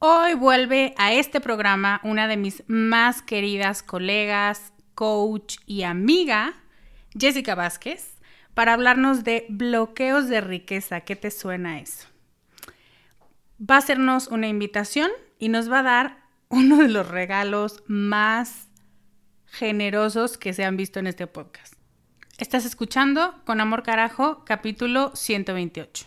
Hoy vuelve a este programa una de mis más queridas colegas, coach y amiga, Jessica Vázquez, para hablarnos de bloqueos de riqueza. ¿Qué te suena eso? Va a hacernos una invitación y nos va a dar uno de los regalos más generosos que se han visto en este podcast. Estás escuchando Con Amor Carajo, capítulo 128.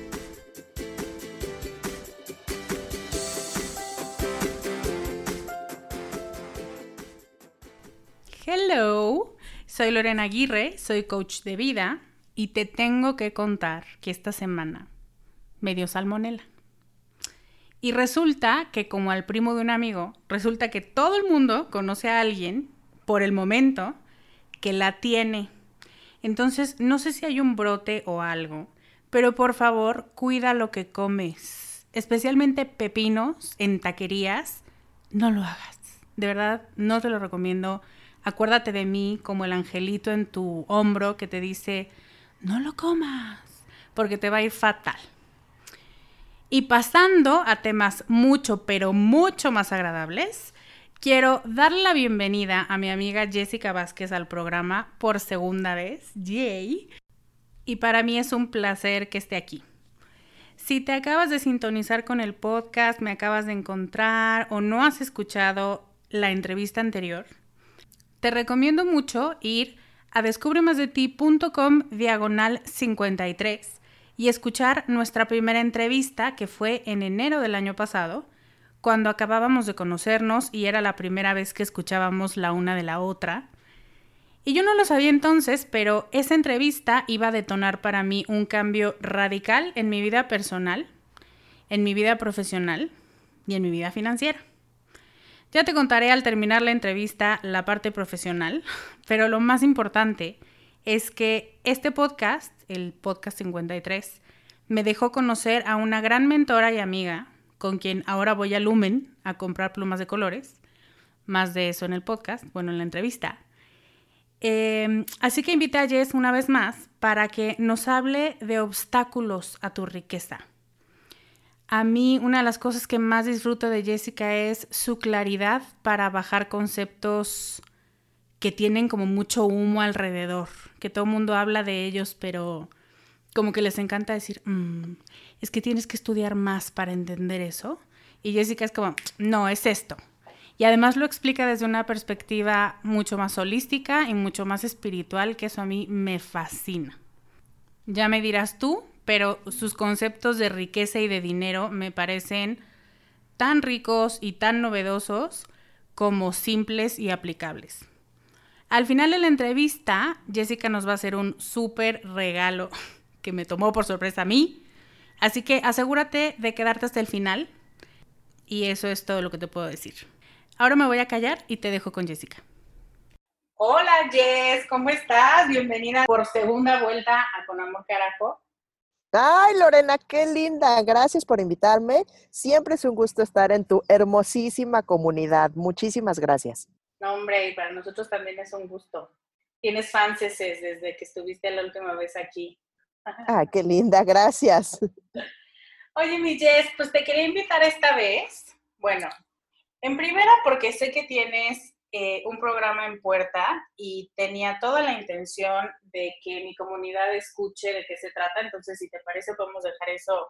Soy Lorena Aguirre, soy coach de vida y te tengo que contar que esta semana me dio salmonela. Y resulta que como al primo de un amigo, resulta que todo el mundo conoce a alguien por el momento que la tiene. Entonces, no sé si hay un brote o algo, pero por favor, cuida lo que comes, especialmente pepinos en taquerías, no lo hagas. De verdad, no te lo recomiendo Acuérdate de mí como el angelito en tu hombro que te dice, no lo comas, porque te va a ir fatal. Y pasando a temas mucho, pero mucho más agradables, quiero darle la bienvenida a mi amiga Jessica Vázquez al programa por segunda vez. Yay. Y para mí es un placer que esté aquí. Si te acabas de sintonizar con el podcast, me acabas de encontrar o no has escuchado la entrevista anterior, te recomiendo mucho ir a descubremasdeti.com diagonal 53 y escuchar nuestra primera entrevista que fue en enero del año pasado, cuando acabábamos de conocernos y era la primera vez que escuchábamos la una de la otra. Y yo no lo sabía entonces, pero esa entrevista iba a detonar para mí un cambio radical en mi vida personal, en mi vida profesional y en mi vida financiera. Ya te contaré al terminar la entrevista la parte profesional, pero lo más importante es que este podcast, el podcast 53, me dejó conocer a una gran mentora y amiga con quien ahora voy a Lumen a comprar plumas de colores. Más de eso en el podcast, bueno, en la entrevista. Em, así que invité a Jess una vez más para que nos hable de obstáculos a tu riqueza. A mí una de las cosas que más disfruto de Jessica es su claridad para bajar conceptos que tienen como mucho humo alrededor, que todo el mundo habla de ellos, pero como que les encanta decir, mm, es que tienes que estudiar más para entender eso. Y Jessica es como, no, es esto. Y además lo explica desde una perspectiva mucho más holística y mucho más espiritual, que eso a mí me fascina. Ya me dirás tú pero sus conceptos de riqueza y de dinero me parecen tan ricos y tan novedosos como simples y aplicables. Al final de la entrevista, Jessica nos va a hacer un súper regalo que me tomó por sorpresa a mí. Así que asegúrate de quedarte hasta el final. Y eso es todo lo que te puedo decir. Ahora me voy a callar y te dejo con Jessica. Hola Jess, ¿cómo estás? Bienvenida por segunda vuelta a Con Amor Carajo. Ay, Lorena, qué linda. Gracias por invitarme. Siempre es un gusto estar en tu hermosísima comunidad. Muchísimas gracias. No, hombre, y para nosotros también es un gusto. Tienes fans desde que estuviste la última vez aquí. Ah, qué linda, gracias. Oye, mi Jess, pues te quería invitar esta vez. Bueno, en primera porque sé que tienes eh, un programa en puerta y tenía toda la intención de que mi comunidad escuche de qué se trata. Entonces, si te parece, podemos dejar eso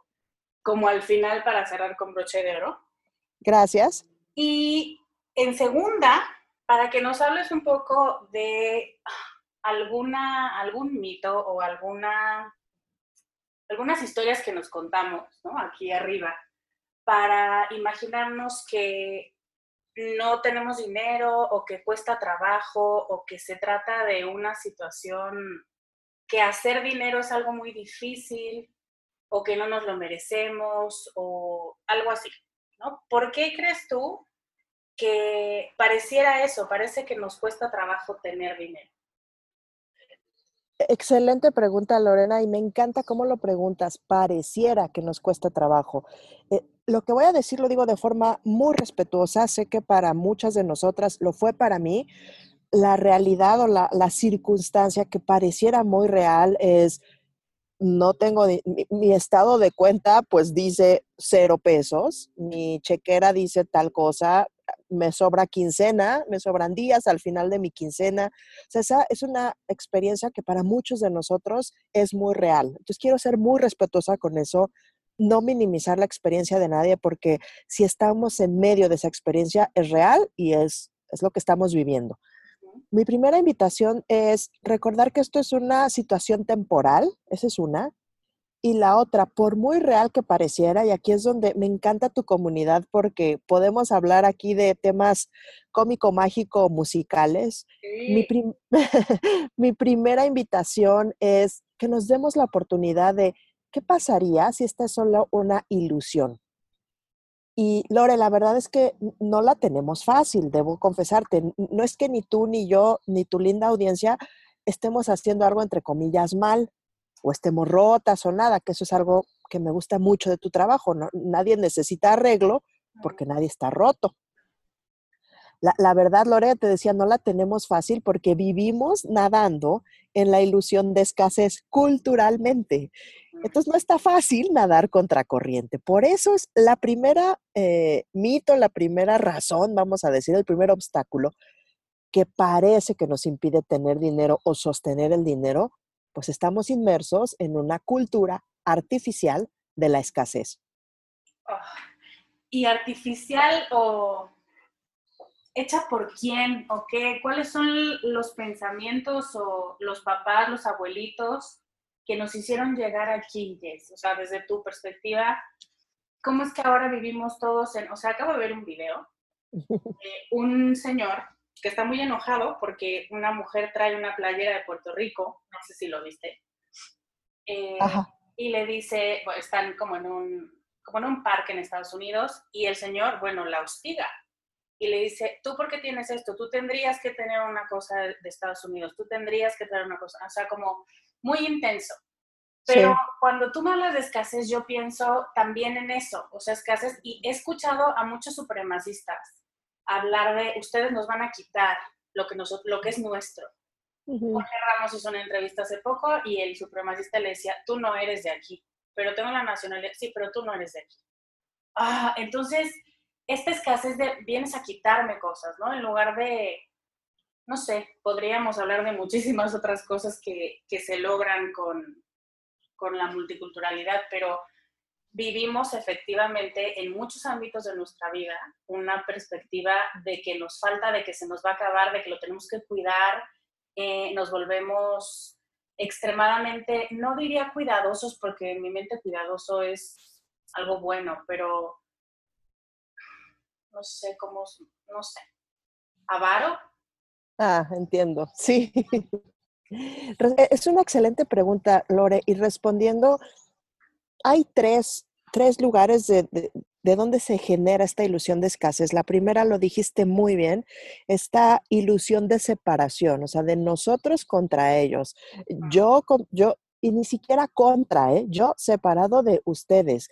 como al final para cerrar con broche de oro. Gracias. Y en segunda, para que nos hables un poco de alguna, algún mito o alguna, algunas historias que nos contamos, ¿no? Aquí arriba, para imaginarnos que no tenemos dinero o que cuesta trabajo o que se trata de una situación que hacer dinero es algo muy difícil o que no nos lo merecemos o algo así, ¿no? ¿Por qué crees tú que pareciera eso? Parece que nos cuesta trabajo tener dinero. Excelente pregunta, Lorena, y me encanta cómo lo preguntas. Pareciera que nos cuesta trabajo. Eh, lo que voy a decir lo digo de forma muy respetuosa. Sé que para muchas de nosotras lo fue para mí. La realidad o la, circunstancia que pareciera muy real es, no tengo, mi, mi, estado de cuenta pues dice cero pesos, mi chequera dice tal cosa, me sobra quincena, me sobran días al final de mi quincena. O sea, esa es una experiencia que para muchos de nosotros es muy real. Entonces quiero ser muy respetuosa con eso, no minimizar la experiencia de nadie, porque si estamos en medio de esa experiencia es real y es, es lo que estamos viviendo. Mi primera invitación es recordar que esto es una situación temporal, esa es una, y la otra, por muy real que pareciera, y aquí es donde me encanta tu comunidad porque podemos hablar aquí de temas cómico, mágico, musicales. Mi, mi primera invitación es que nos demos la oportunidad de qué pasaría si esta es solo una ilusión. Y Lore, la verdad es que no la tenemos fácil, debo confesarte. No es que ni tú, ni yo, ni tu linda audiencia estemos haciendo algo entre comillas mal o estemos rotas o nada, que eso es algo que me gusta mucho de tu trabajo. Nadie necesita arreglo porque nadie está roto. La, verdad, Lore, te decía, no la tenemos fácil porque vivimos nadando en la ilusión de escasez culturalmente. Entonces no está fácil nadar contra corriente. Por eso es la primera eh, mito, la primera razón, vamos a decir, el primer obstáculo que parece que nos impide tener dinero o sostener el dinero, pues estamos inmersos en una cultura artificial de la escasez. Ah, ¿Y artificial o hecha por quién o qué? ¿Cuáles son los pensamientos o los papás, los abuelitos que nos hicieron llegar aquí, Jess? O sea, desde tu perspectiva, ¿cómo es que ahora vivimos todos en... O sea, acabo de ver un video de un señor que está muy enojado porque una mujer trae una playera de Puerto Rico, no sé si lo viste, eh, y le dice, están como en, un, como en un parque en Estados Unidos y el señor, bueno, la hostiga y le dice, ¿tú por qué tienes esto? Tú tendrías que tener una cosa de Estados Unidos, tú tendrías que traer una cosa, o sea, como muy intenso. Pero cuando tú me hablas de escasez, yo pienso también en eso, o sea, escasez, y he escuchado a muchos supremacistas hablar de ustedes nos van a quitar lo que, nosotros, lo que es nuestro. Jorge Ramos hizo una entrevista hace poco y el supremacista le decía, tú no eres de aquí, pero tengo la nacionalidad, sí, pero tú no eres de aquí. Ah, entonces, esta escasez de vienes a quitarme cosas, ¿no? En lugar de, no sé, podríamos hablar de muchísimas otras cosas que, que se logran con, con la multiculturalidad, pero vivimos efectivamente en muchos ámbitos de nuestra vida una perspectiva de que nos falta, de que se nos va a acabar, de que lo tenemos que cuidar, eh, nos volvemos extremadamente, no diría cuidadosos, porque en mi mente cuidadoso es algo bueno, pero no sé cómo, no sé, avaro. Ah, entiendo, sí. Es una excelente pregunta, Lore, y respondiendo hay tres, lugares de, de, donde se genera esta ilusión de escasez. La primera lo dijiste muy bien, esta ilusión de separación, o sea, de nosotros contra ellos. Yo, yo, y ni siquiera contra, ¿eh? yo separado de ustedes.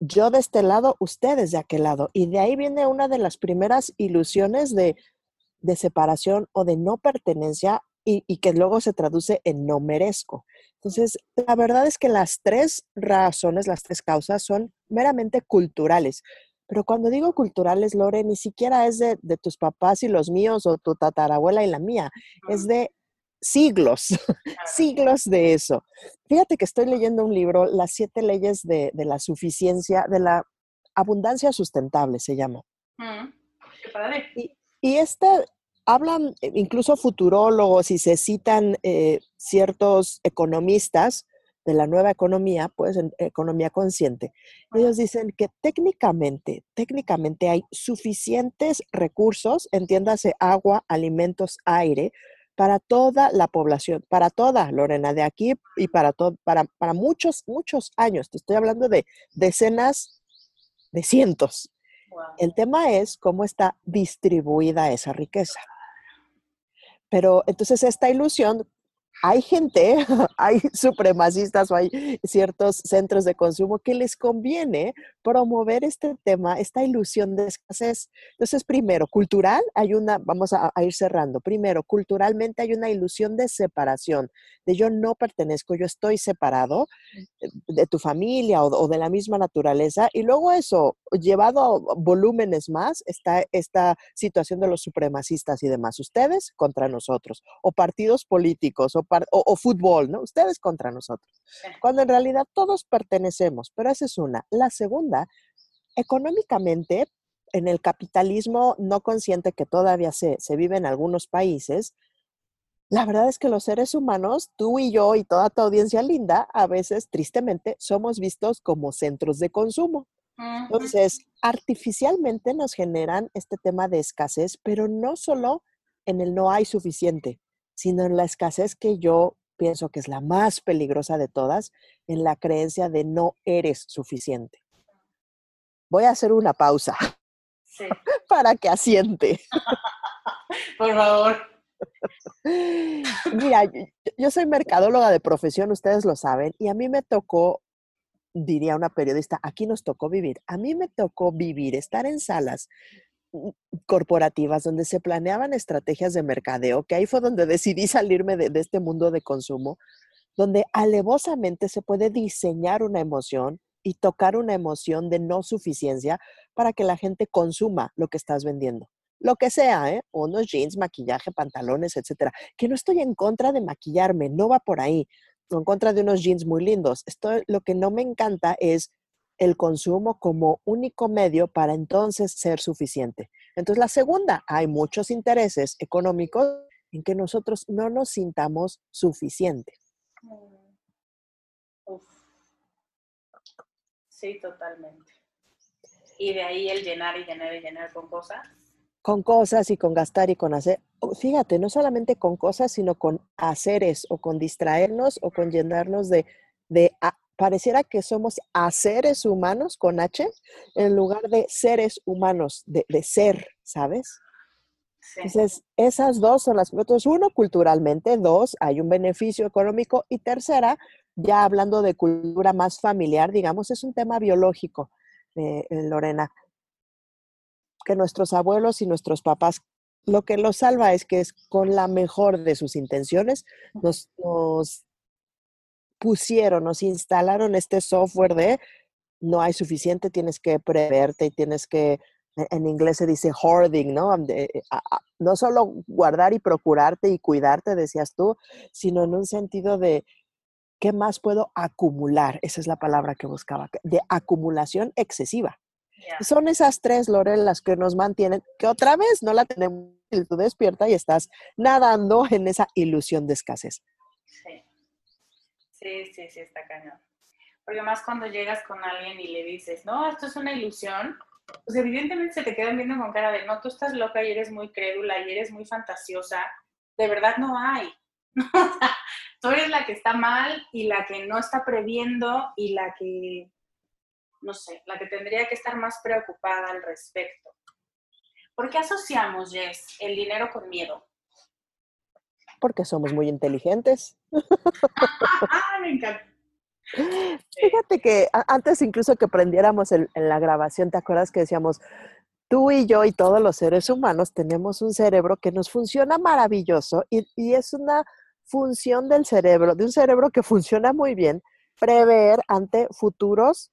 Yo de este lado, ustedes de aquel lado. Y de ahí viene una de las primeras ilusiones de, de separación o de no pertenencia y, y, que luego se traduce en no merezco. Entonces, la verdad es que las tres razones, las tres causas son meramente culturales. Pero cuando digo culturales, Lore, ni siquiera es de, de tus papás y los míos o tu tatarabuela y la mía, es de siglos, siglos de eso. Fíjate que estoy leyendo un libro, Las siete leyes de, de la suficiencia, de la abundancia sustentable se llama. Mm, qué padre. Y, y este, hablan eh, incluso futurólogos y se citan eh, ciertos economistas de la nueva economía, pues en economía consciente. Ellos dicen que técnicamente, técnicamente hay suficientes recursos, entiéndase agua, alimentos, aire, para toda la población, para toda Lorena, de aquí y para, todo, para, para muchos, muchos años. Te estoy hablando de decenas de cientos. El tema es cómo está distribuida esa riqueza. Pero entonces esta ilusión hay gente, hay supremacistas o hay ciertos centros de consumo que les conviene promover este tema, esta ilusión de escasez. Entonces, primero, cultural, hay una, vamos a, ir cerrando, primero, culturalmente hay una ilusión de separación, de yo no pertenezco, yo estoy separado eh, de tu familia o, de la misma naturaleza. Y luego eso, llevado a volúmenes más, está esta situación de los supremacistas y demás, ustedes contra nosotros, o partidos políticos, o o, fútbol, ¿no? Ustedes contra nosotros. Cuando en realidad todos pertenecemos, pero esa es una. La segunda, económicamente, en el capitalismo no consciente que todavía se, se vive en algunos países, la verdad es que los seres humanos, tú y yo y toda tu audiencia linda, a veces, tristemente, somos vistos como centros de consumo. Entonces, artificialmente nos generan este tema de escasez, pero no solo en el no hay suficiente, sino en la escasez que yo pienso que es la más peligrosa de todas, en la creencia de no eres suficiente. Voy a hacer una pausa para que asiente. Por favor. Mira, yo soy mercadóloga de profesión, ustedes lo saben, y a mí me tocó, diría una periodista, aquí nos tocó vivir, a mí me tocó vivir, estar en salas corporativas donde se planeaban estrategias de mercadeo, que ahí fue donde decidí salirme de, este mundo de consumo, donde alevosamente se puede diseñar una emoción y tocar una emoción de no suficiencia para que la gente consuma lo que estás vendiendo. Lo que sea, ¿eh? Unos jeans, maquillaje, pantalones, etcétera. Que no estoy en contra de maquillarme, no va por ahí. No en contra de unos jeans muy lindos. Esto, lo que no me encanta es el consumo como único medio para entonces ser suficiente. Entonces, la segunda, hay muchos intereses económicos en que nosotros no nos sintamos suficientes. Mm. Sí, totalmente. Y de ahí el llenar y llenar y llenar con cosas. Con cosas y con gastar y con hacer. Fíjate, no solamente con cosas, sino con haceres o con distraernos o con llenarnos de, de pareciera que somos a seres humanos con H en lugar de seres humanos, de, ser, ¿sabes? Entonces, esas dos son las Entonces, Uno, culturalmente. Dos, hay un beneficio económico. Y tercera, ya hablando de cultura más familiar, digamos, es un tema biológico, eh, Lorena, que nuestros abuelos y nuestros papás, lo que los salva es que es con la mejor de sus intenciones, nos, nos pusieron, nos instalaron este software de no hay suficiente, tienes que preverte y tienes que, e, en inglés se dice hoarding, ¿no? Eh, no solo guardar y procurarte y cuidarte, decías tú, sino en un sentido de qué más puedo acumular, esa es la palabra que buscaba, de acumulación excesiva. Son esas tres, Lorel, las que nos mantienen, que otra vez no la tenemos, tú despierta y estás nadando en esa ilusión de escasez. Sí. Sí, sí, sí, está cañón. Porque más cuando llegas con alguien y le dices, no, esto es una ilusión, pues evidentemente se te quedan viendo con cara de, no, tú estás loca y eres muy crédula y eres muy fantasiosa. De verdad no hay. tú eres la que está mal y la que no está previendo y la que, no sé, la que tendría que estar más preocupada al respecto. ¿Por qué asociamos, Jess, el dinero con miedo? Porque somos muy inteligentes. Me encanta. Fíjate que antes incluso que prendiéramos en la grabación, ¿te acuerdas que decíamos, tú y yo y todos los seres humanos tenemos un cerebro que nos funciona maravilloso y, y es una función del cerebro, de un cerebro que funciona muy bien, prever ante futuros,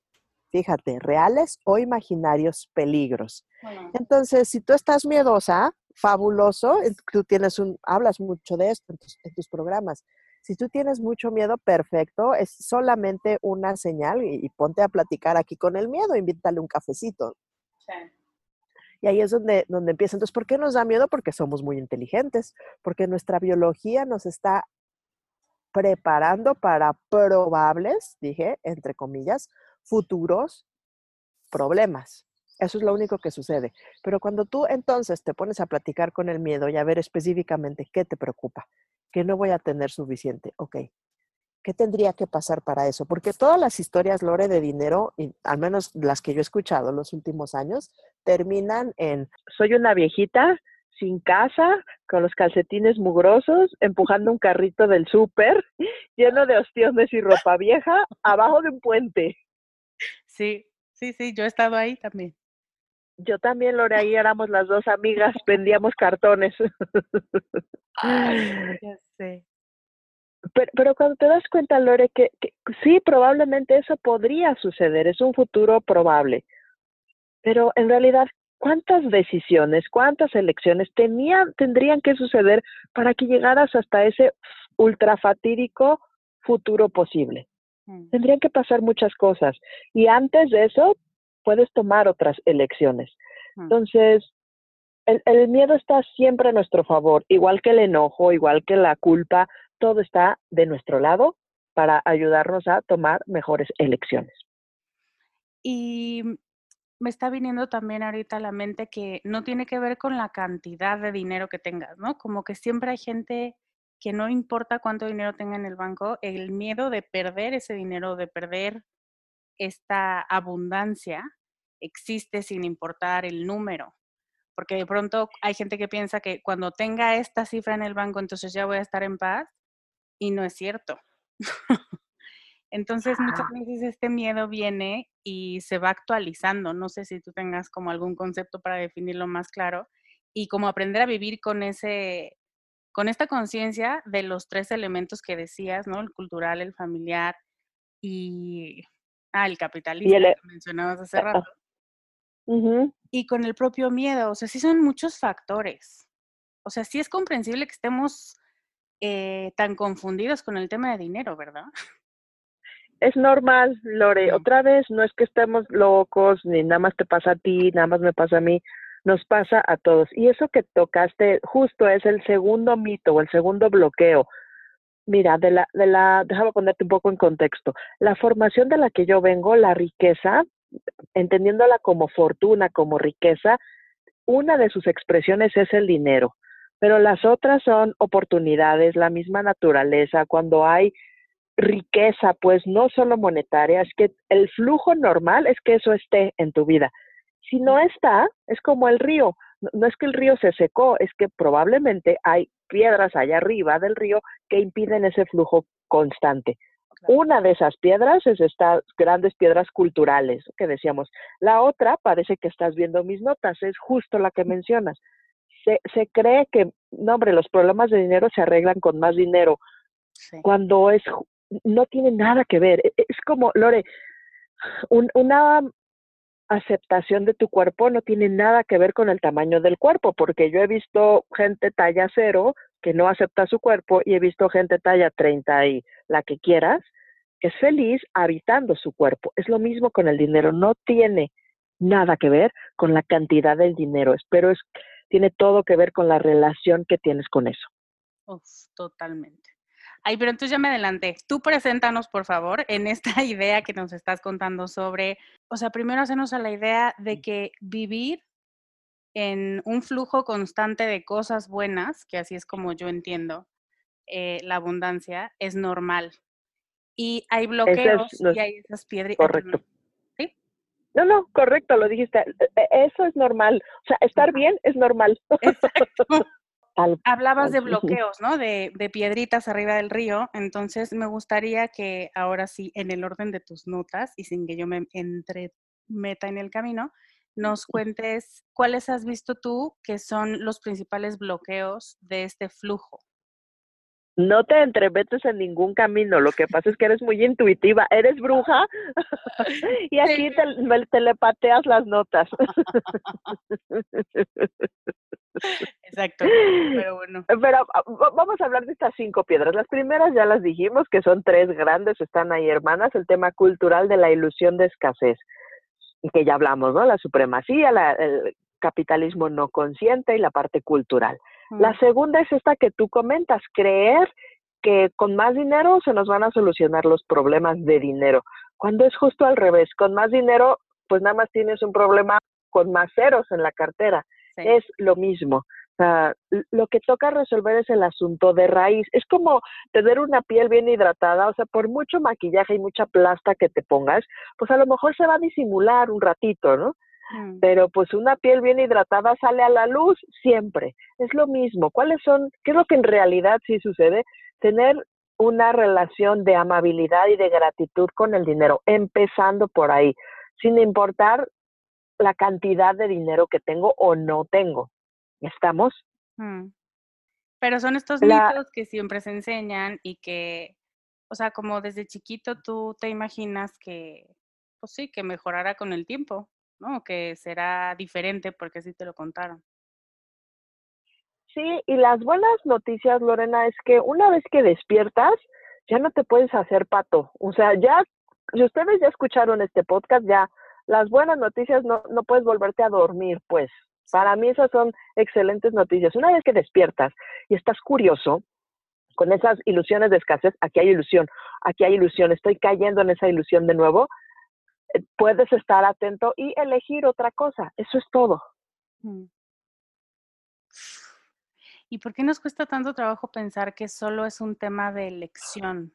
fíjate, reales o imaginarios peligros. Entonces, si tú estás miedosa, fabuloso, tú tienes un, hablas mucho de esto en tus, programas. Si tú tienes mucho miedo, perfecto, es solamente una señal y, ponte a platicar aquí con el miedo, invítale un cafecito. Y ahí es donde, donde empieza. Entonces, ¿por qué nos da miedo? Porque somos muy inteligentes, porque nuestra biología nos está preparando para probables, dije, entre comillas, futuros problemas. Eso es lo único que sucede. Pero cuando tú entonces te pones a platicar con el miedo y a ver específicamente qué te preocupa, que no voy a tener suficiente, ok, ¿qué tendría que pasar para eso? Porque todas las historias, Lore, de dinero, y al menos las que yo he escuchado los últimos años, terminan en, soy una viejita sin casa, con los calcetines mugrosos, empujando un carrito del súper, lleno de ostiones y ropa vieja, abajo de un puente. Sí, sí, sí, yo he estado ahí también. Yo también, Lore, ahí éramos las dos amigas, vendíamos cartones. ya sé. Pero, pero, cuando te das cuenta, Lore, que, que, sí, probablemente eso podría suceder, es un futuro probable. Pero en realidad, ¿cuántas decisiones, cuántas elecciones tenían, tendrían que suceder para que llegaras hasta ese ultrafatídico futuro posible? Mm. Tendrían que pasar muchas cosas. Y antes de eso, puedes tomar otras elecciones. Mm. Entonces, el, el, miedo está siempre a nuestro favor, igual que el enojo, igual que la culpa, todo está de nuestro lado para ayudarnos a tomar mejores elecciones. Y me está viniendo también ahorita a la mente que no tiene que ver con la cantidad de dinero que tengas, ¿no? Como que siempre hay gente que no importa cuánto dinero tenga en el banco, el miedo de perder ese dinero, de perder esta abundancia, existe sin importar el número. Porque de pronto hay gente que piensa que cuando tenga esta cifra en el banco, entonces ya voy a estar en paz. Y no es cierto. entonces muchas veces este miedo viene y se va actualizando. No sé si tú tengas como algún concepto para definirlo más claro y como aprender a vivir con ese con esta conciencia de los tres elementos que decías, ¿no? El cultural, el familiar y ah, el capitalista e que mencionabas hace rato. Y con el propio miedo, o sea, sí son muchos factores. O sea, sí es comprensible que estemos eh, tan confundidos con el tema de dinero, ¿verdad? Es normal, Lore. Otra vez, no es que estemos locos, ni nada más te pasa a ti, nada más me pasa a mí nos pasa a todos. Y eso que tocaste justo es el segundo mito o el segundo bloqueo. Mira, de la, de la, déjame ponerte un poco en contexto. La formación de la que yo vengo, la riqueza, entendiéndola como fortuna, como riqueza, una de sus expresiones es el dinero, pero las otras son oportunidades, la misma naturaleza, cuando hay riqueza, pues no solo monetaria, es que el flujo normal es que eso esté en tu vida. Si no está, es como el río. No, es que el río se secó, es que probablemente hay piedras allá arriba del río que impiden ese flujo constante. Una de esas piedras es estas grandes piedras culturales que decíamos. La otra, parece que estás viendo mis notas, es justo la que mencionas. Se, se cree que, no hombre, los problemas de dinero se arreglan con más dinero, cuando es, no tiene nada que ver. E, es como, Lore, una aceptación de tu cuerpo no tiene nada que ver con el tamaño del cuerpo, porque yo he visto gente talla cero que no acepta su cuerpo y he visto gente talla 30 y la que quieras, que es feliz habitando su cuerpo. Es lo mismo con el dinero, no tiene nada que ver con la cantidad del dinero, pero es, tiene todo que ver con la relación que tienes con eso. totalmente. Ay, pero entonces ya me adelanté. Tú preséntanos, por favor, en esta idea que nos estás contando sobre, o sea, primero hacernos a la idea de que vivir en un flujo constante de cosas buenas, que así es como yo entiendo eh, la abundancia, es normal. Y hay bloqueos y hay esas piedras. Correcto. ¿Sí? No, no, correcto, lo dijiste. E, e, eso es normal. O sea, estar bien es normal. Exacto. Hablabas de bloqueos, ¿no? De, de, piedritas arriba del río. Entonces, me gustaría que ahora sí, en el orden de tus notas y sin que yo me entremeta en el camino, nos cuentes cuáles has visto tú que son los principales bloqueos de este flujo. No te entremetes en ningún camino, lo que pasa es que eres muy intuitiva, eres bruja y aquí te, telepateas las notas. Exacto, pero bueno. Pero ah, vamos a hablar de estas cinco piedras. Las primeras ya las dijimos, que son tres grandes, están ahí hermanas, el tema cultural de la ilusión de escasez, que ya hablamos, ¿no? La supremacía, el capitalismo no consciente y la parte cultural. La segunda es esta que tú comentas, creer que con más dinero se nos van a solucionar los problemas de dinero, cuando es justo al revés, con más dinero pues nada más tienes un problema con más ceros en la cartera, es lo mismo. O sea, lo que toca resolver es el asunto de raíz. Es como tener una piel bien hidratada, o sea, por mucho maquillaje y mucha plasta que te pongas, pues a lo mejor se va a disimular un ratito, ¿no? Mm. Pero pues una piel bien hidratada sale a la luz siempre. Es lo mismo. ¿Cuáles son? ¿Qué es lo que en realidad sí sucede? Tener una relación de amabilidad y de gratitud con el dinero, empezando por ahí, sin importar la cantidad de dinero que tengo o no tengo. ¿Estamos? Mm. Pero son estos mitos que siempre se enseñan y que, o sea, como desde chiquito tú te imaginas que, pues sí, que mejorará con el tiempo. ¿No? Que será diferente porque así te lo contaron. Sí, y las buenas noticias, Lorena, es que una vez que despiertas, ya no te puedes hacer pato. O sea, ya, si ustedes ya escucharon este podcast, ya las buenas noticias no, no puedes volverte a dormir, pues. Para mí esas son excelentes noticias. Una vez que despiertas y estás curioso con esas ilusiones de escasez, aquí hay ilusión, aquí hay ilusión, estoy cayendo en esa ilusión de nuevo, puedes estar atento y elegir otra cosa. Eso es todo. Mm. ¿Y por qué nos cuesta tanto trabajo pensar que solo es un tema de elección?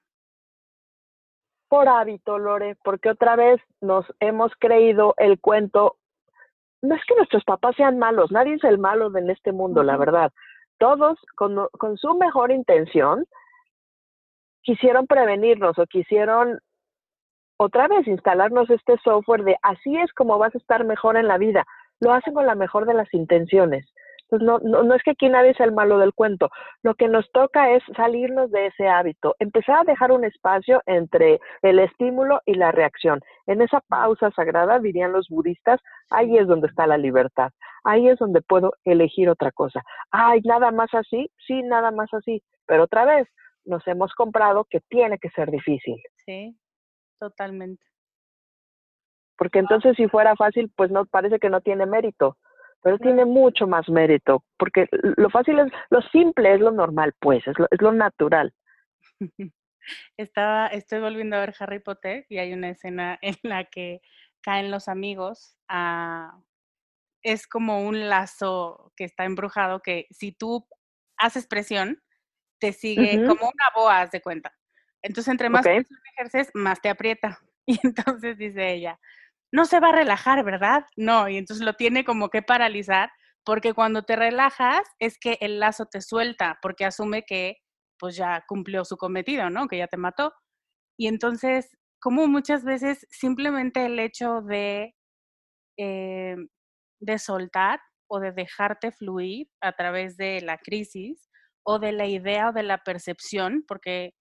Por hábito, Lore, porque otra vez nos hemos creído el cuento. No es que nuestros papás sean malos, nadie es el malo en este mundo, la verdad. Todos, con, con su mejor intención, quisieron prevenirnos o quisieron otra vez instalarnos este software de así es como vas a estar mejor en la vida. Lo hacen con la mejor de las intenciones. No, no, no es que aquí nadie sea el malo del cuento. Lo que nos toca es salirnos de ese hábito, empezar a dejar un espacio entre el estímulo y la reacción. En esa pausa sagrada, dirían los budistas, ahí es donde está la libertad. Ahí es donde puedo elegir otra cosa. Ay, nada más así, sí, nada más así. Pero otra vez, nos hemos comprado que tiene que ser difícil. Sí, Totalmente. Porque entonces si fuera fácil, pues no parece que no tiene mérito, pero tiene mucho más mérito, porque lo fácil es, lo simple es lo normal, pues, es lo, es lo natural. Estaba, estoy volviendo a ver Harry Potter y hay una escena en la que caen los amigos a, es como un lazo que está embrujado que si tú haces presión, te sigue como una boa, de cuenta. Entonces, entre más ejerces, más te aprieta. Y entonces dice ella, no se va a relajar, ¿verdad? No, y entonces lo tiene como que paralizar, porque cuando te relajas es que el lazo te suelta, porque asume que pues ya cumplió su cometido, ¿no? Que ya te mató. Y entonces, como muchas veces simplemente el hecho de, eh, de soltar o de dejarte fluir a través de la crisis o de la idea o de la percepción, porque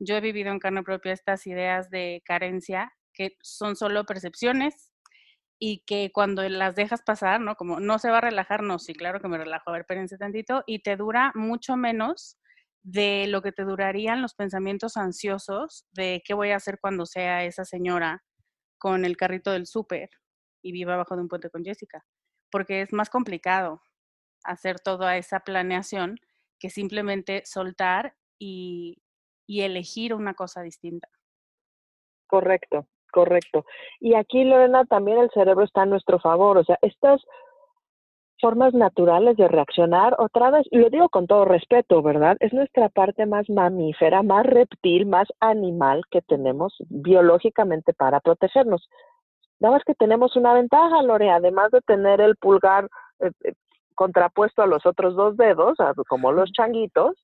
yo he vivido en carne propia estas ideas de carencia que son solo percepciones y que cuando las dejas pasar, ¿no? Como no se va a relajar, no, sí, claro que me relajo, a ver, espérense tantito, y te dura mucho menos de lo que te durarían los pensamientos ansiosos de qué voy a hacer cuando sea esa señora con el carrito del súper y viva abajo de un puente con Jessica, porque es más complicado hacer toda esa planeación que simplemente soltar y y elegir una cosa distinta. Correcto, correcto. Y aquí, Lorena, también el cerebro está a nuestro favor. O sea, estas formas naturales de reaccionar, otra vez, y lo digo con todo respeto, ¿verdad? Es nuestra parte más mamífera, más reptil, más animal que tenemos biológicamente para protegernos. Nada más que tenemos una ventaja, Lore, además de tener el pulgar eh, eh, contrapuesto a los otros dos dedos, como los changuitos,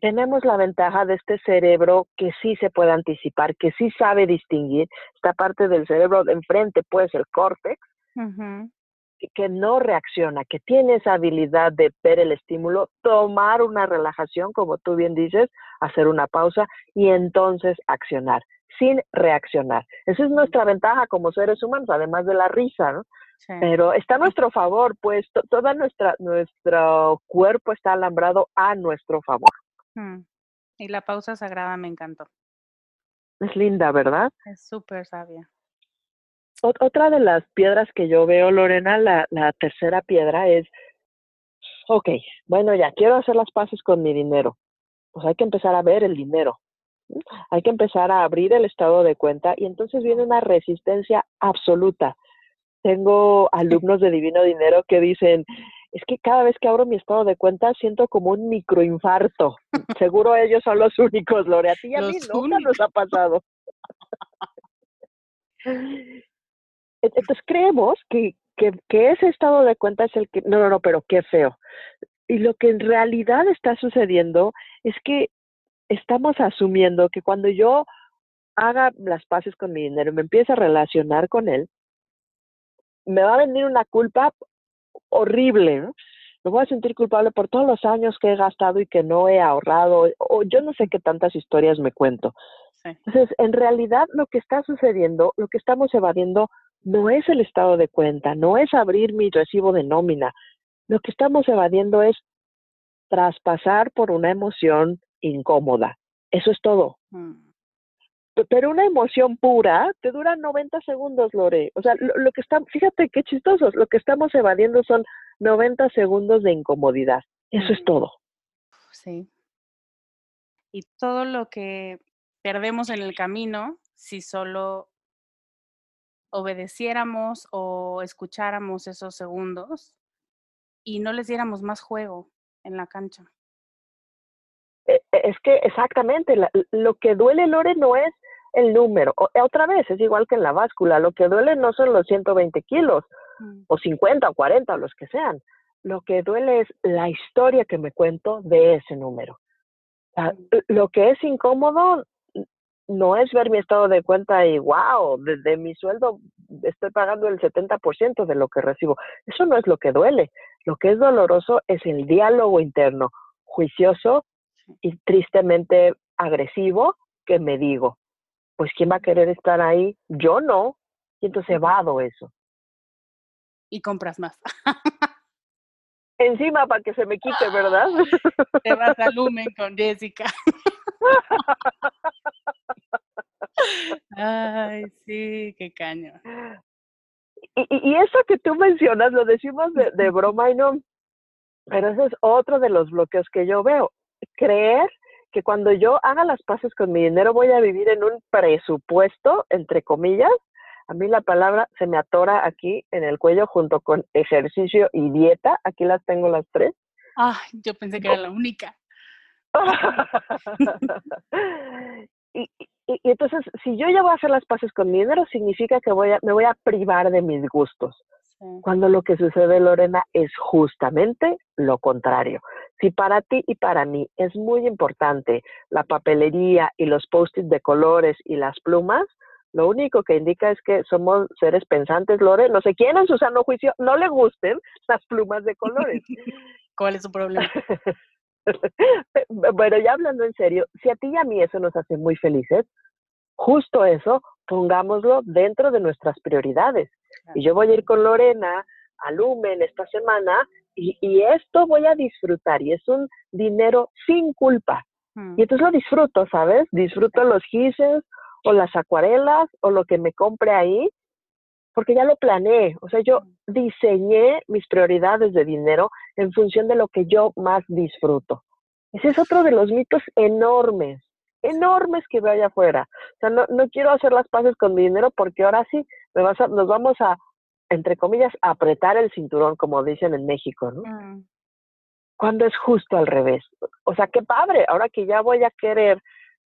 tenemos la ventaja de este cerebro que sí se puede anticipar, que sí sabe distinguir. Esta parte del cerebro de enfrente, pues el córtex, que no reacciona, que tiene esa habilidad de ver el estímulo, tomar una relajación, como tú bien dices, hacer una pausa y entonces accionar, sin reaccionar. Esa es nuestra ventaja como seres humanos, además de la risa, ¿no? Pero está a nuestro favor, pues todo nuestra, nuestro cuerpo está alambrado a nuestro favor. Y la pausa sagrada me encantó. Es linda, ¿verdad? Es súper sabia. Otra de las piedras que yo veo, Lorena, la, la tercera piedra es, ok, bueno, ya quiero hacer las paces con mi dinero. Pues hay que empezar a ver el dinero. Hay que empezar a abrir el estado de cuenta y entonces viene una resistencia absoluta. Tengo alumnos de Divino Dinero que dicen, es que cada vez que abro mi estado de cuenta siento como un microinfarto. Seguro ellos son los únicos, Lore. A ti y a mí nunca nos ha pasado. Entonces creemos que, que, que, ese estado de cuenta es el que, no, no, no, pero qué feo. Y lo que en realidad está sucediendo es que estamos asumiendo que cuando yo haga las paces con mi dinero y me empiece a relacionar con él, me va a venir una culpa horrible, ¿no? Me voy a sentir culpable por todos los años que he gastado y que no he ahorrado, o yo no sé qué tantas historias me cuento. Entonces, en realidad lo que está sucediendo, lo que estamos evadiendo, no es el estado de cuenta, no es abrir mi recibo de nómina. Lo que estamos evadiendo es traspasar por una emoción incómoda. Eso es todo. Mm. Pero una emoción pura te dura 90 segundos, Lore. O sea, lo, que está, fíjate qué chistosos, lo que estamos evadiendo son 90 segundos de incomodidad. Eso es todo. Sí. Y todo lo que perdemos en el camino si solo obedeciéramos o escucháramos esos segundos y no les diéramos más juego en la cancha. E, e, es que exactamente, lo que duele, Lore, no es el número. Eh, otra vez, es igual que en la báscula, lo que duele no son los 120 kilos, mm. o 50 o 40, o los que sean. Lo que duele es la historia que me cuento de ese número. Mm. lo que es incómodo no es ver mi estado de cuenta y, wow, desde mi sueldo estoy pagando el 70% de lo que recibo. Eso no es lo que duele. Lo que es doloroso es el diálogo interno, juicioso y tristemente agresivo que me digo pues ¿quién va a querer estar ahí? Yo no. Y entonces evado eso. Y compras más. Encima para que se me quite, ¿verdad? Te vas a Lumen con Jessica. Ay, sí, qué caño. Y, y, eso que tú mencionas, lo decimos de, de broma y no, pero ese es otro de los bloqueos que yo veo. Creer que cuando yo haga las paces con mi dinero voy a vivir en un presupuesto, entre comillas. A mí la palabra se me atora aquí en el cuello junto con ejercicio y dieta. Aquí las tengo las tres. Ah, yo pensé que era la única. y, y, entonces, si yo ya voy a hacer las paces con mi dinero, significa que voy a, me voy a privar de mis gustos. Cuando lo que sucede, Lorena, es justamente lo contrario. Si para ti y para mí es muy importante la papelería y los post-its de colores y las plumas, lo único que indica es que somos seres pensantes, Lore. No sé quién en su sano juicio no le gusten las plumas de colores. ¿Cuál es su problema? bueno, ya hablando en serio, si a ti y a mí eso nos hace muy felices, justo eso, pongámoslo dentro de nuestras prioridades. Y yo voy a ir con Lorena a Lumen esta semana y, esto voy a disfrutar y es un dinero sin culpa. Mm. Y entonces lo disfruto, ¿sabes? Disfruto los gises o las acuarelas o lo que me compre ahí porque ya lo planeé. O sea, yo diseñé mis prioridades de dinero en función de lo que yo más disfruto. Ese es otro de los mitos enormes, enormes que veo allá afuera. O sea, no, no quiero hacer las paces con mi dinero porque ahora sí vas a, nos vamos a entre comillas, apretar el cinturón, como dicen en México, ¿no? Mm. Cuando es justo al revés. O sea, qué padre, ahora que ya voy a querer,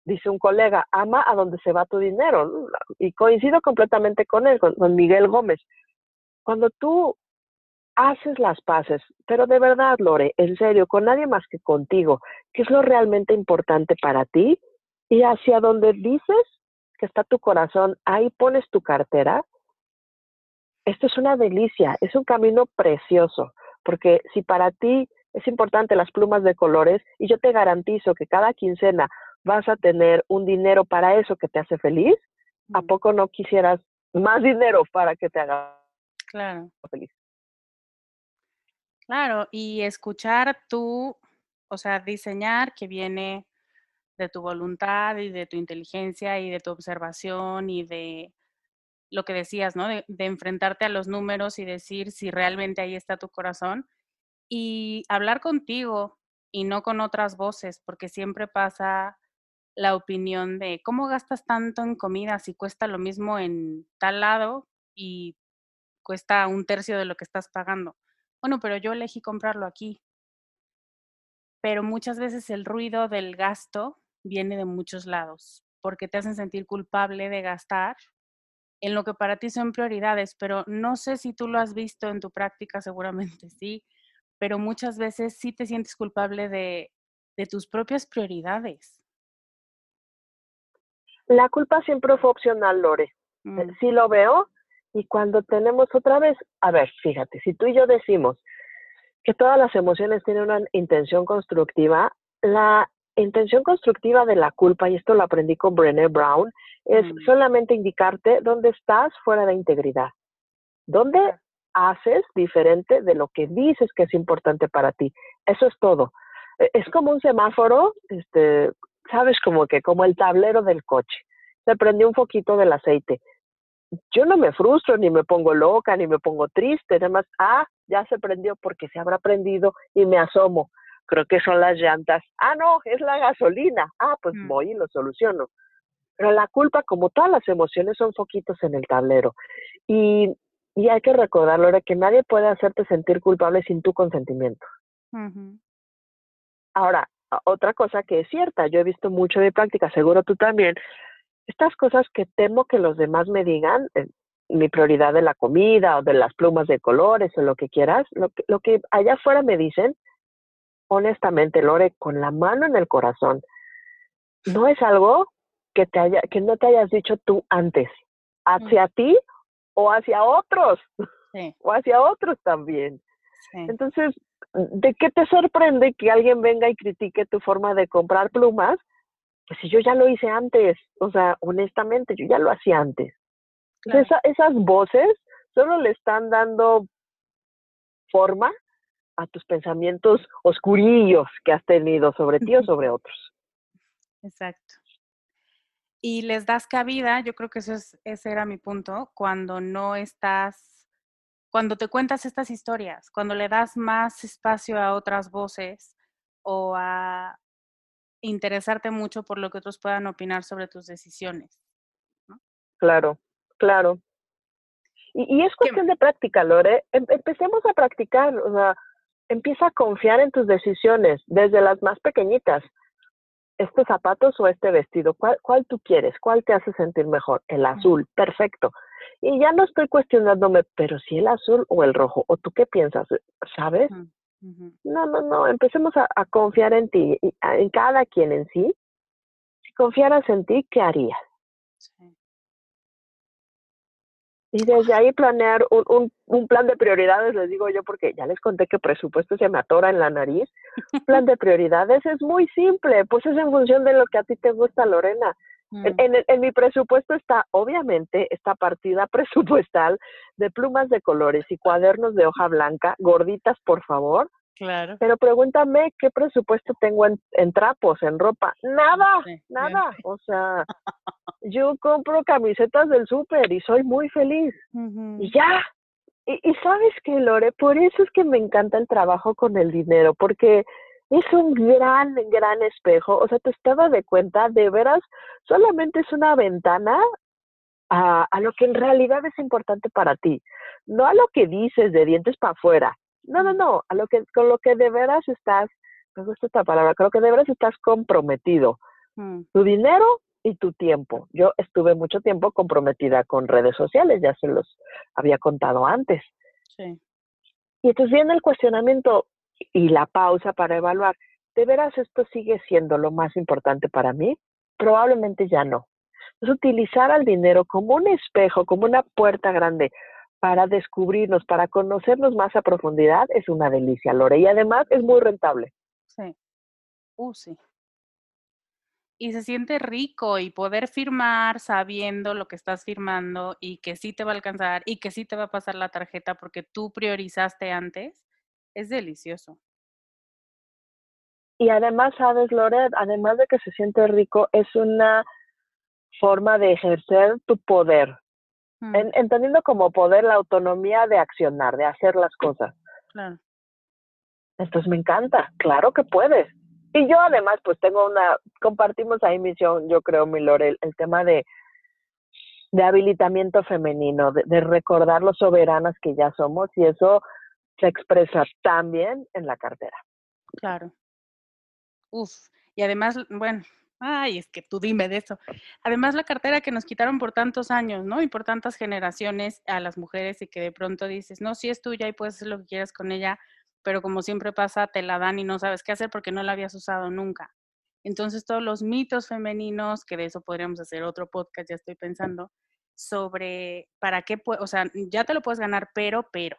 dice un colega, ama a donde se va tu dinero. Y coincido completamente con él, con, con Miguel Gómez. Cuando tú haces las paces, pero de verdad, Lore, en serio, con nadie más que contigo, ¿qué es lo realmente importante para ti? Y hacia donde dices que está tu corazón, ahí pones tu cartera, esto es una delicia, es un camino precioso, porque si para ti es importante las plumas de colores y yo te garantizo que cada quincena vas a tener un dinero para eso que te hace feliz, ¿a poco no quisieras más dinero para que te haga claro. feliz? Claro, y escuchar tú, o sea, diseñar que viene de tu voluntad y de tu inteligencia y de tu observación y de lo que decías, ¿no? De, enfrentarte a los números y decir si realmente ahí está tu corazón y hablar contigo y no con otras voces, porque siempre pasa la opinión de cómo gastas tanto en comida si cuesta lo mismo en tal lado y cuesta un tercio de lo que estás pagando. Bueno, pero yo elegí comprarlo aquí. Pero muchas veces el ruido del gasto viene de muchos lados, porque te hacen sentir culpable de gastar en lo que para ti son prioridades, pero no sé si tú lo has visto en tu práctica, seguramente sí, pero muchas veces sí te sientes culpable de, de tus propias prioridades. La culpa siempre fue opcional, Lore. Eh, mm. Sí lo veo. Y cuando tenemos otra vez, a ver, fíjate, si tú y yo decimos que todas las emociones tienen una intención constructiva, la intención constructiva de la culpa, y esto lo aprendí con Brené Brown, es mm. solamente indicarte dónde estás fuera de integridad. ¿Dónde haces diferente de lo que dices que es importante para ti? Eso es todo. E, es como un semáforo, este, sabes, como que como el tablero del coche. Se prendió un foquito del aceite. Yo no me frustro, ni me pongo loca, ni me pongo triste, nada más, ah, ya se prendió porque se habrá prendido y me asomo. Creo que son las llantas. Ah, no, es la gasolina. Ah, pues mm. voy y lo soluciono. Pero la culpa, como todas las emociones, son foquitos en el tablero. Y, y hay que recordarlo, ahora que nadie puede hacerte sentir culpable sin tu consentimiento. Ahora, otra cosa que es cierta, yo he visto mucho de práctica, seguro tú también, estas cosas que temo que los demás me digan, eh, mi prioridad de la comida o de las plumas de colores o lo que quieras, lo que, lo que allá afuera me dicen, honestamente, Lore, con la mano en el corazón, no es algo que, te haya, que no te hayas dicho tú antes, hacia ti o hacia otros, o hacia otros también. Entonces, ¿de qué te sorprende que alguien venga y critique tu forma de comprar plumas? Pues si yo ya lo hice antes, o sea, honestamente, yo ya lo hacía antes. esas voces solo le están dando forma a tus pensamientos oscurillos que has tenido sobre ti o sobre otros. Exacto. Y les das cabida, yo creo que eso es, ese era mi punto, cuando no estás cuando te cuentas estas historias, cuando le das más espacio a otras voces o a interesarte mucho por lo que otros puedan opinar sobre tus decisiones. Claro, claro. Y, es cuestión de práctica, Lore. Em, empecemos a practicar, o sea, empieza a confiar en tus decisiones, desde las más pequeñitas. ¿Estos zapatos o este vestido? ¿Cuál, ¿Cuál tú quieres? ¿Cuál te hace sentir mejor? El azul, perfecto. Y ya no estoy cuestionándome, pero si el azul o el rojo, o tú qué piensas, ¿sabes? No, no, no, empecemos a, confiar en ti, en cada quien en sí. Si confiaras en ti, ¿qué harías? Y desde ahí planear un, un, un, plan de prioridades, les digo yo, porque ya les conté que presupuesto se me atora en la nariz. plan de prioridades es muy simple, pues es en función de lo que a ti te gusta, Lorena. Mm. En, mi presupuesto está, obviamente, esta partida presupuestal de plumas de colores y cuadernos de hoja blanca, gorditas, por favor. Claro. Pero pregúntame qué presupuesto tengo en, trapos, en ropa. Nada, nada. O sea, yo compro camisetas del súper y soy muy feliz. Y ya. Y, y sabes que, Lore, por eso es que me encanta el trabajo con el dinero, porque es un gran, gran espejo. O sea, te estaba de cuenta, de veras, solamente es una ventana a, a, lo que en realidad es importante para ti. No a lo que dices de dientes para afuera. No, no, no, a lo que, con lo que de veras estás, me gusta esta palabra, creo que de veras estás comprometido. Mm. Tu dinero y tu tiempo. Yo estuve mucho tiempo comprometida con redes sociales, ya se los había contado antes. Sí. Y entonces viene el cuestionamiento, y la pausa para evaluar, ¿de veras esto sigue siendo lo más importante para mí? Probablemente ya no. Es utilizar al dinero como un espejo, como una puerta grande para descubrirnos, para conocernos más a profundidad, es una delicia, Lore. Y además es muy rentable. Sí. Uh, sí. Y se siente rico y poder firmar sabiendo lo que estás firmando y que sí te va a alcanzar y que sí te va a pasar la tarjeta porque tú priorizaste antes, es delicioso. Y además, sabes, Lore, además de que se siente rico, es una forma de ejercer tu poder, Mm. entendiendo como poder la autonomía de accionar, de hacer las cosas. Claro. Entonces me encanta, claro que puedes. Y yo además pues tengo una, compartimos ahí misión, yo creo, mi Lore, el, tema de, de habilitamiento femenino, de, de, recordar lo soberanas que ya somos y eso se expresa también en la cartera. Claro. Uf, y además, bueno, Ay, es que tú dime de eso. Además, la cartera que nos quitaron por tantos años, ¿no? Y por tantas generaciones a las mujeres y que de pronto dices, no, sí es tuya y puedes hacer lo que quieras con ella, pero como siempre pasa, te la dan y no sabes qué hacer porque no la habías usado nunca. Entonces, todos los mitos femeninos, que de eso podríamos hacer otro podcast, ya estoy pensando, sobre para qué, o sea, ya te lo puedes ganar, pero, pero,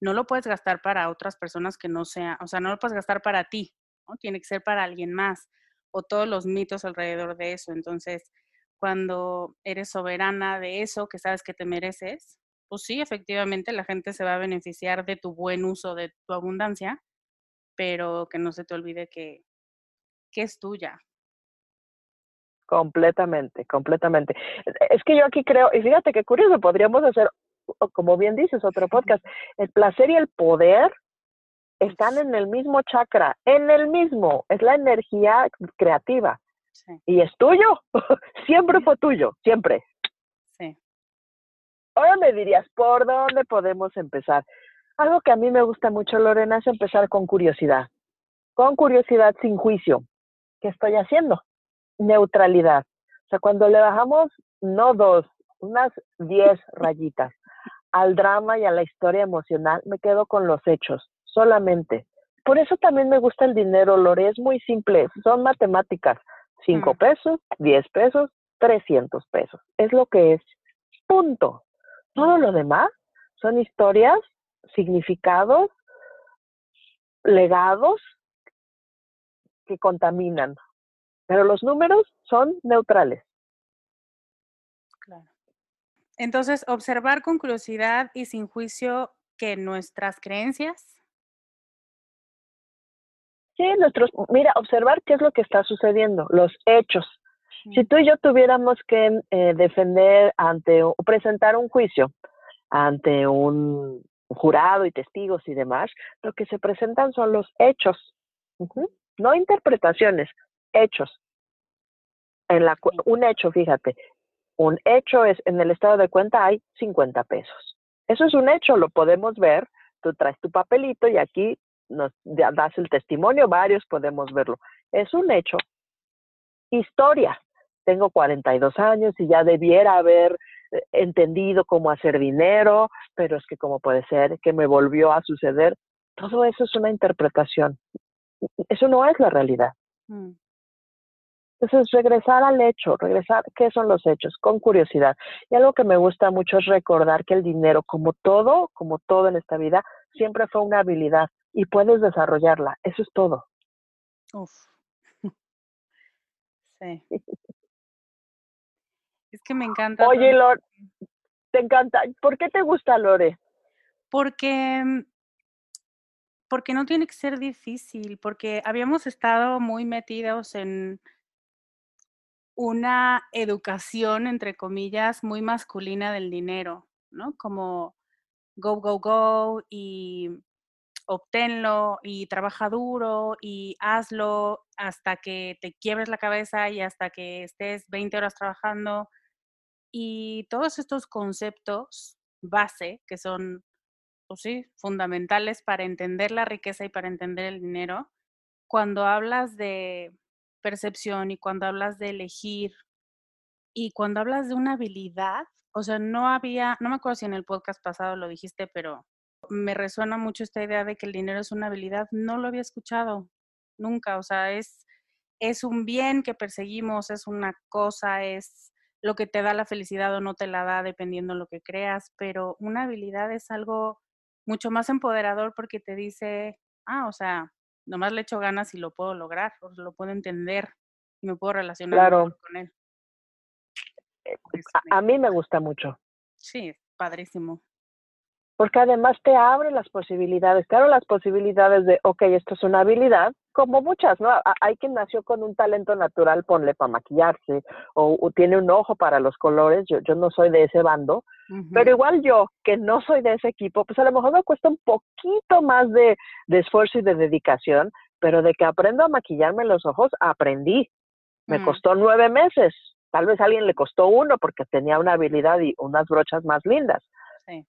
no lo puedes gastar para otras personas que no sean, o sea, no lo puedes gastar para ti, ¿no? Tiene que ser para alguien más o todos los mitos alrededor de eso. Entonces, cuando eres soberana de eso que sabes que te mereces, pues sí, efectivamente la gente se va a beneficiar de tu buen uso de tu abundancia, pero que no se te olvide que, que es tuya. Completamente, completamente. Es que yo aquí creo, y fíjate qué curioso, podríamos hacer, como bien dices, otro podcast, el placer y el poder están en el mismo chakra, en el mismo, es la energía creativa. Y es tuyo, siempre fue tuyo, siempre. Sí. Ahora me dirías, ¿por dónde podemos empezar? Algo que a mí me gusta mucho, Lorena, es empezar con curiosidad. Con curiosidad sin juicio. ¿Qué estoy haciendo? Neutralidad. O sea, cuando le bajamos, no dos, unas diez rayitas al drama y a la historia emocional, me quedo con los hechos solamente. Por eso también me gusta el dinero, Lore, es muy simple, son matemáticas. Cinco mm. pesos, diez pesos, trescientos pesos. Es lo que es. Punto. Todo lo demás son historias, significados, legados que contaminan. Pero los números son neutrales. Claro. Entonces, observar con curiosidad y sin juicio que nuestras creencias Sí, nuestros, mira, observar qué es lo que está sucediendo, los hechos. Si tú y yo tuviéramos que eh, defender ante o presentar un juicio ante un jurado y testigos y demás, lo que se presentan son los hechos, no interpretaciones, hechos. En la, un hecho, fíjate, un hecho es, en el estado de cuenta hay 50 pesos. Eso es un hecho, lo podemos ver, tú traes tu papelito y aquí nos das el testimonio, varios podemos verlo. Es un hecho. Historia. Tengo 42 años y ya debiera haber eh, entendido cómo hacer dinero, pero es que cómo puede ser que me volvió a suceder. Todo eso es una interpretación. Eso no es la realidad. Mm. Entonces, regresar al hecho, regresar, ¿qué son los hechos? Con curiosidad. Y algo que me gusta mucho es recordar que el dinero, como todo, como todo en esta vida, siempre fue una habilidad y puedes desarrollarla. Eso es todo. Uf. Sí. Es que me encanta. Oye, Lore, te encanta. ¿Por qué te gusta Lore? Porque mm, porque no tiene que ser difícil, porque habíamos estado muy metidos en una educación, entre comillas, muy masculina del dinero, ¿no? Como go, go, go y obténlo y trabaja duro y hazlo hasta que te quiebres la cabeza y hasta que estés 20 horas trabajando. Y todos estos conceptos base que son, pues sí, fundamentales para entender la riqueza y para entender el dinero, cuando hablas de percepción y cuando hablas de elegir y cuando hablas de una habilidad, o sea, no había, no me acuerdo si en el podcast pasado lo dijiste, pero me resuena mucho esta idea de que el dinero es una habilidad. No lo había escuchado nunca, o sea, es, es un bien que perseguimos, es una cosa, es lo que te da la felicidad o no te la da dependiendo de lo que creas, pero una habilidad es algo mucho más empoderador porque te dice, ah, o sea, nomás le echo ganas y lo puedo lograr, o lo puedo entender y me puedo relacionar con él. Eh, a, a, mí me gusta mucho. Sí, padrísimo porque además te abre las posibilidades, claro, las posibilidades de, ok, esto es una habilidad, como muchas, ¿no? Hay quien nació con un talento natural, ponle para maquillarse, o, tiene un ojo para los colores, yo, yo no soy de ese bando, pero igual yo, que no soy de ese equipo, pues a lo mejor me cuesta un poquito más de, de esfuerzo y de dedicación, pero de que aprendo a maquillarme los ojos, aprendí. Me mm. costó nueve meses, tal vez a alguien le costó uno porque tenía una habilidad y unas brochas más lindas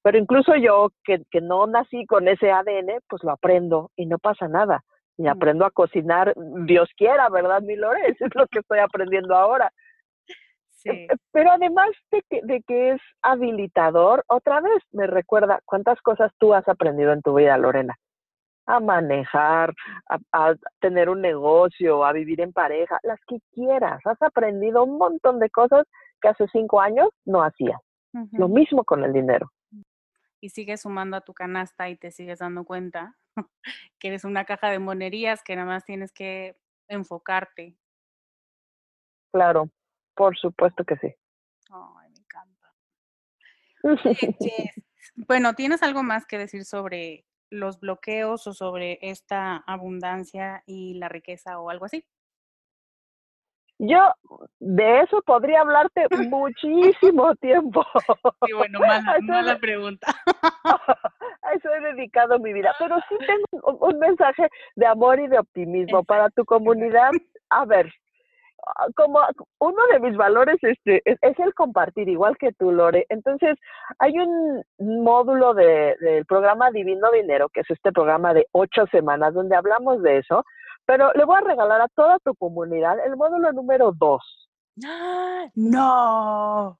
pero incluso yo, que, que no nací con ese ADN, pues lo aprendo y no pasa nada. Y aprendo a cocinar, Dios quiera, ¿verdad, mi Lore? Eso es lo que estoy aprendiendo ahora. Sí. Eh, pero además de que, de que es habilitador, otra vez me recuerda cuántas cosas tú has aprendido en tu vida, Lorena. A manejar, a, tener un negocio, a vivir en pareja, las que quieras. Has aprendido un montón de cosas que hace cinco años no hacías. Lo mismo con el dinero y sigues sumando a tu canasta y te sigues dando cuenta que eres una caja de monerías que nada más tienes que enfocarte. Claro, por supuesto que sí. Ay, me encanta. bueno, ¿tienes algo más que decir sobre los bloqueos o sobre esta abundancia y la riqueza o algo así? Yo de eso podría hablarte muchísimo tiempo. Sí, bueno, mala, mala pregunta. A eso he dedicado mi vida, pero sí tengo un mensaje de amor y de optimismo para tu comunidad. A ver, ah, como uno de mis valores este, es, el compartir, igual que tú, Lore. Entonces, hay un módulo del de, programa Divino Dinero, que es este programa de ocho semanas, donde hablamos de eso, pero le voy a regalar a toda tu comunidad el módulo número dos. ¡No!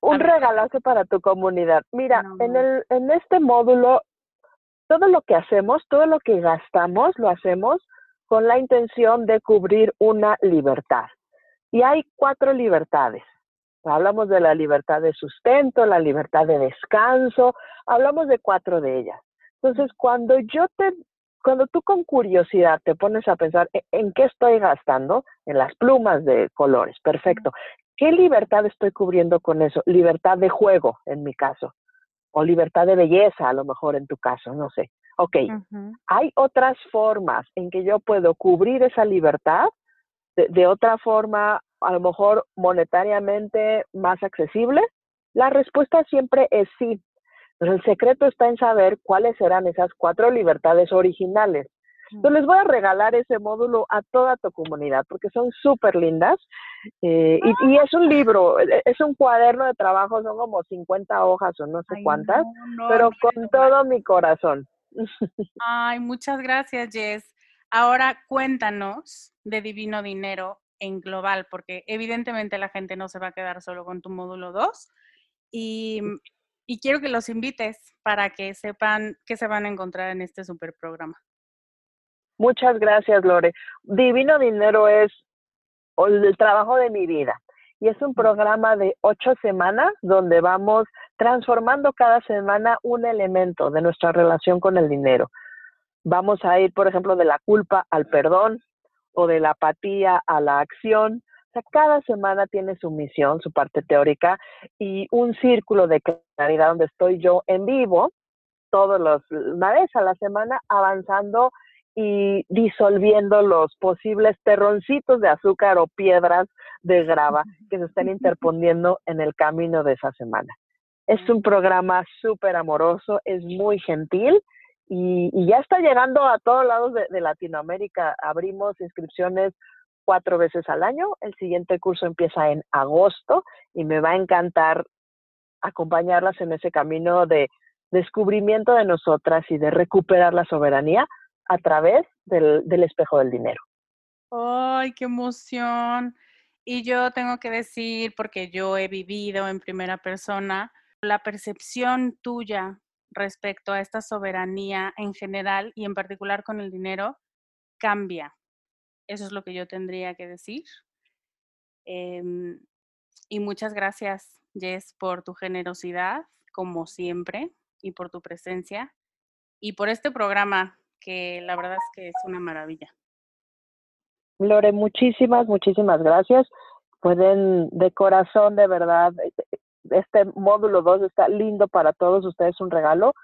Un regalazo para tu comunidad. Mira, en, el, en este módulo, todo lo que hacemos, todo lo que gastamos, lo hacemos con la intención de cubrir una libertad. Y hay cuatro libertades. Hablamos de la libertad de sustento, la libertad de descanso, hablamos de cuatro de ellas. Entonces, cuando yo te cuando tú con curiosidad te pones a pensar e-, en qué estoy gastando, en las plumas de colores, perfecto. ¿Qué libertad estoy cubriendo con eso? Libertad de juego, en mi caso, o libertad de belleza, a lo mejor en tu caso, no sé. Ok, hay otras formas en que yo puedo cubrir esa libertad de, de otra forma, a lo mejor monetariamente más accesible. La respuesta siempre es sí, pero el secreto está en saber cuáles serán esas cuatro libertades originales. Entonces les voy a regalar ese módulo a toda tu comunidad porque son súper lindas eh, y, es un libro, e, es un cuaderno de trabajo, son como 50 hojas o no sé cuántas, pero con todo mi corazón. Ay, muchas gracias Jess. Ahora cuéntanos de Divino Dinero en global porque evidentemente la gente no se va a quedar solo con tu módulo 2 y y quiero que los invites para que sepan qué se van a encontrar en este super programa. Muchas gracias, Lore. Divino Dinero es el trabajo de mi vida y es un programa de ocho semanas donde vamos transformando cada semana un elemento de nuestra relación con el dinero. Vamos a ir, por ejemplo, de la culpa al perdón o de la apatía a la acción cada semana tiene su misión, su parte teórica y un círculo de claridad donde estoy yo en vivo, todos los, una vez a la semana, avanzando y disolviendo los posibles terroncitos de azúcar o piedras de grava que se están interponiendo en el camino de esa semana. Es un programa súper amoroso, es muy gentil y, ya está llegando a todos lados de Latinoamérica. Abrimos inscripciones cuatro veces al año. El siguiente curso empieza en agosto y me va a encantar acompañarlas en ese camino de descubrimiento de nosotras y de recuperar la soberanía a través del, del espejo del dinero. ¡Ay, qué emoción! Y yo tengo que decir, porque yo he vivido en primera persona, la percepción tuya respecto a esta soberanía en general y en particular con el dinero cambia. Eso es lo que yo tendría que decir. Em, Y muchas gracias, Jess, por tu generosidad, como siempre, y por tu presencia, y por este programa, que la verdad es que es una maravilla. Lore, muchísimas, muchísimas gracias. Pueden, de corazón, de verdad, este módulo 2 está lindo para todos ustedes, un regalo.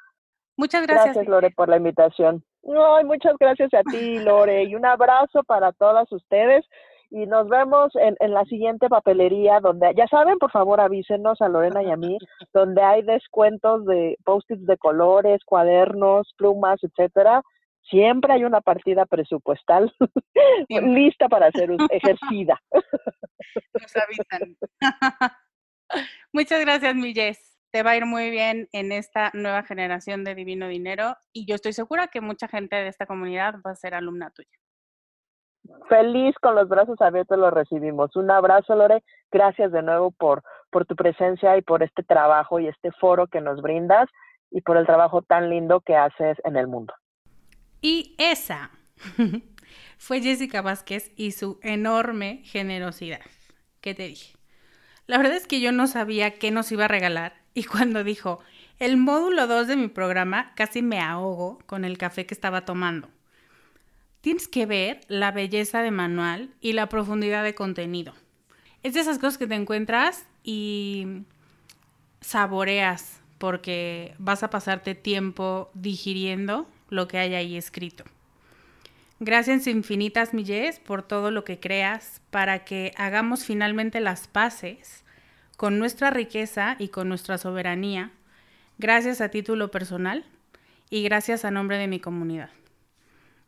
Muchas gracias. Gracias, Lore, por la invitación. Ay, muchas gracias a ti, Lore, y un abrazo para todas ustedes y nos vemos en, en, la siguiente papelería donde, ya saben, por favor avísenos a Lorena y a mí, donde hay descuentos de post-its de colores, cuadernos, plumas, etcétera. Siempre hay una partida presupuestal lista para ser ejercida. Nos avisan. Muchas gracias, mi Te va a ir muy bien en esta nueva generación de Divino Dinero y yo estoy segura que mucha gente de esta comunidad va a ser alumna tuya. Feliz con los brazos abiertos lo recibimos. Un abrazo, Lore. Gracias de nuevo por, por tu presencia y por este trabajo y este foro que nos brindas y por el trabajo tan lindo que haces en el mundo. Y esa fue Jessica Vázquez y su enorme generosidad. ¿Qué te dije? La verdad es que yo no sabía qué nos iba a regalar y cuando dijo el módulo 2 de mi programa casi me ahogo con el café que estaba tomando tienes que ver la belleza de manual y la profundidad de contenido. Es de esas cosas que te encuentras y saboreas porque vas a pasarte tiempo digiriendo lo que hay ahí escrito. Gracias infinitas, Milles, por todo lo que creas para que hagamos finalmente las paces con nuestra riqueza y con nuestra soberanía. Gracias a título personal y gracias a nombre de mi comunidad.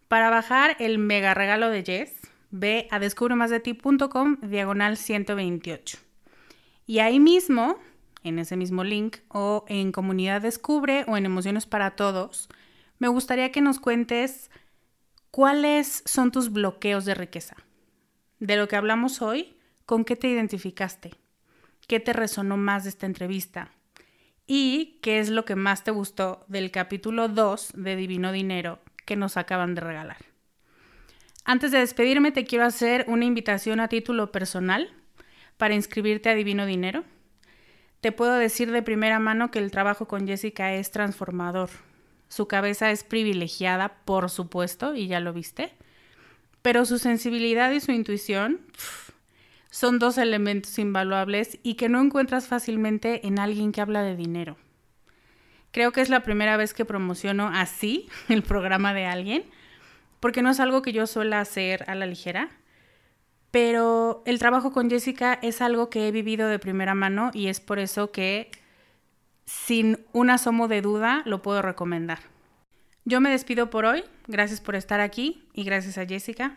Para bajar el mega regalo de Jess, ve a descubremasdeti.com diagonal 128. Y ahí mismo, en ese mismo link, o en Comunidad Descubre o en Emociones para Todos, me gustaría que nos cuentes cuáles son tus bloqueos de riqueza. De lo que hablamos hoy, ¿con qué te identificaste? ¿Qué te resonó más de esta entrevista? ¿Y qué es lo que más te gustó del capítulo 2 de Divino Dinero que nos acaban de regalar. Antes de despedirme, te quiero hacer una invitación a título personal para inscribirte a Divino Dinero. Te puedo decir de primera mano que el trabajo con Jessica es transformador. Su cabeza es privilegiada, por supuesto, y ya lo viste, pero su sensibilidad y su intuición son dos elementos invaluables y que no encuentras fácilmente en alguien que habla de dinero. Creo que es la primera vez que promociono así el programa de alguien, porque no es algo que yo suelo hacer a la ligera. Pero el trabajo con Jessica es algo que he vivido de primera mano y es por eso que sin un asomo de duda lo puedo recomendar. Yo me despido por hoy, gracias por estar aquí y gracias a Jessica.